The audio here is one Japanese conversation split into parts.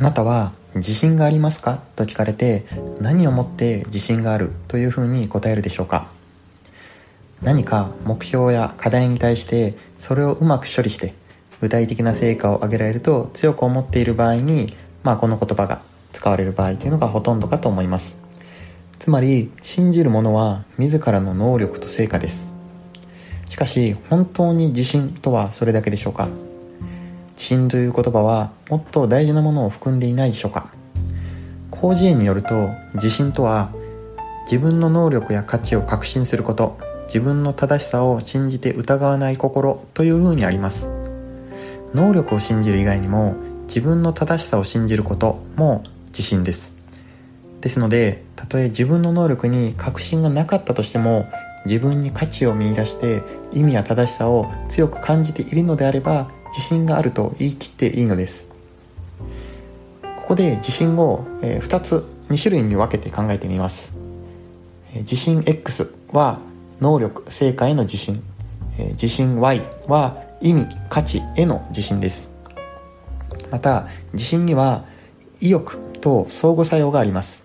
あなたは自信がありますか？と聞かれて何をもって自信があるというふうに答えるでしょうか？何か目標や課題に対してそれをうまく処理して具体的な成果を上げられると強く思っている場合に、まあ、この言葉が使われる場合というのがほとんどかと思います。つまり信じるものは自らの能力と成果です。しかし本当に自信とはそれだけでしょうか？自信という言葉はもっと大事なものを含んでいないでしょうか？広辞苑によると自信とは自分の能力や価値を確信すること自分の正しさを信じて疑わない心というふうにあります。能力を信じる以外にも自分の正しさを信じることも自信です。ですのでたとえ自分の能力に確信がなかったとしても自分に価値を見いだして意味や正しさを強く感じているのであれば自信があると言い切っていいのです。ここで自信を2つ2種類に分けて考えてみます。自信 X は能力成果への自信。自信 Y は意味価値への自信です。また自信には意欲と相互作用があります。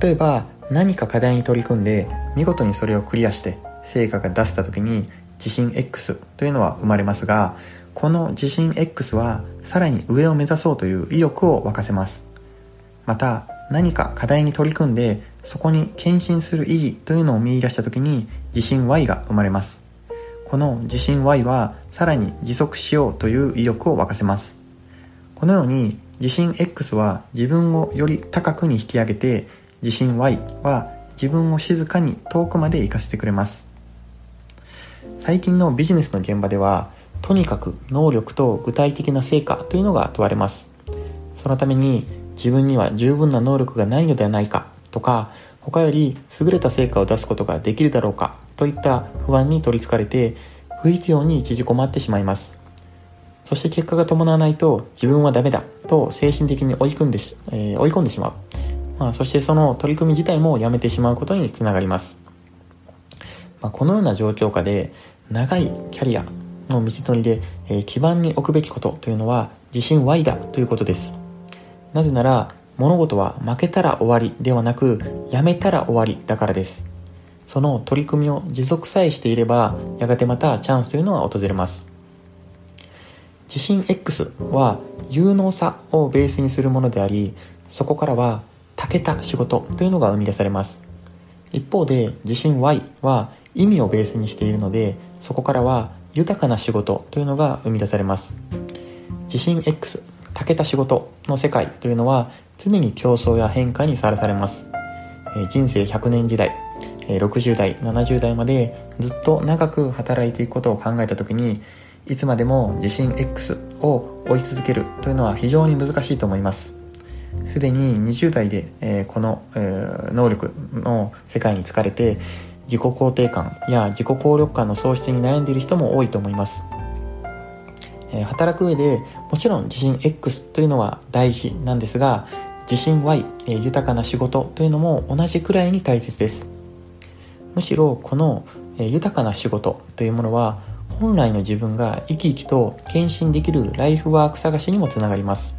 例えば何か課題に取り組んで見事にそれをクリアして成果が出せた時に自信 X というのは生まれますがこの自信 X はさらに上を目指そうという意欲を沸かせます。また何か課題に取り組んでそこに献身する意義というのを見出した時に自信 Y が生まれます。この自信 Y はさらに持続しようという意欲を沸かせます。このように自信 X は自分をより高くに引き上げて自信 Y は自分を静かに遠くまで行かせてくれます。最近のビジネスの現場ではとにかく能力と具体的な成果というのが問われます。そのために自分には十分な能力がないのではないかとか他より優れた成果を出すことができるだろうかといった不安に取りつかれて不必要に一時困ってしまいます。そして結果が伴わないと自分はダメだと精神的に追い込んでし、えー、追い込んでしまう、まあ、そしてその取り組み自体もやめてしまうことにつながります、まあ、このような状況下で長いキャリアの道のりで、えー、基盤に置くべきことというのは自信 Y だということです。なぜなら物事は負けたら終わりではなくやめたら終わりだからです。その取り組みを持続さえしていればやがてまたチャンスというのは訪れます。自信 X は有能さをベースにするものでありそこからは長けた仕事というのが生み出されます。一方で自信 Y は意味をベースにしているのでそこからは豊かな仕事というのが生み出されます。自信 X 長けた仕事の世界というのは常に競争や変化にさらされます、人生100年時代、え60代70代までずっと長く働いていくことを考えた時にいつまでも自信 X を追い続けるというのは非常に難しいと思います。すでに20代で、この、能力の世界に疲れて自己肯定感や自己効力感の喪失に悩んでいる人も多いと思います。え働く上でもちろん自信 X というのは大事なんですが自信 Y、え豊かな仕事というのも同じくらいに大切です。むしろこの、え豊かな仕事というものは本来の自分が生き生きと献身できるライフワーク探しにもつながります、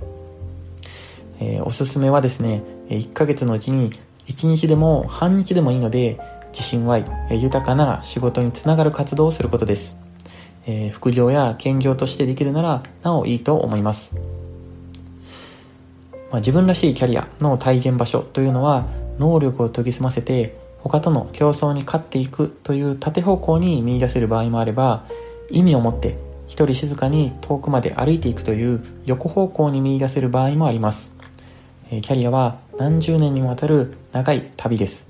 え、おすすめはですね1ヶ月のうちに1日でも半日でもいいので自信 Y、え豊かな仕事につながる活動をすることです、えー、副業や兼業としてできるならなおいいと思います。まあ、自分らしいキャリアの体現場所というのは能力を研ぎ澄ませて他との競争に勝っていくという縦方向に見出せる場合もあれば意味を持って一人静かに遠くまで歩いていくという横方向に見出せる場合もあります、キャリアは何十年にもわたる長い旅です、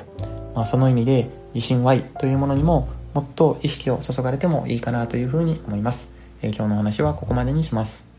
まあ、その意味で自信 Y というものにももっと意識を注がれてもいいかなというふうに思います、え今日のお話はここまでにします。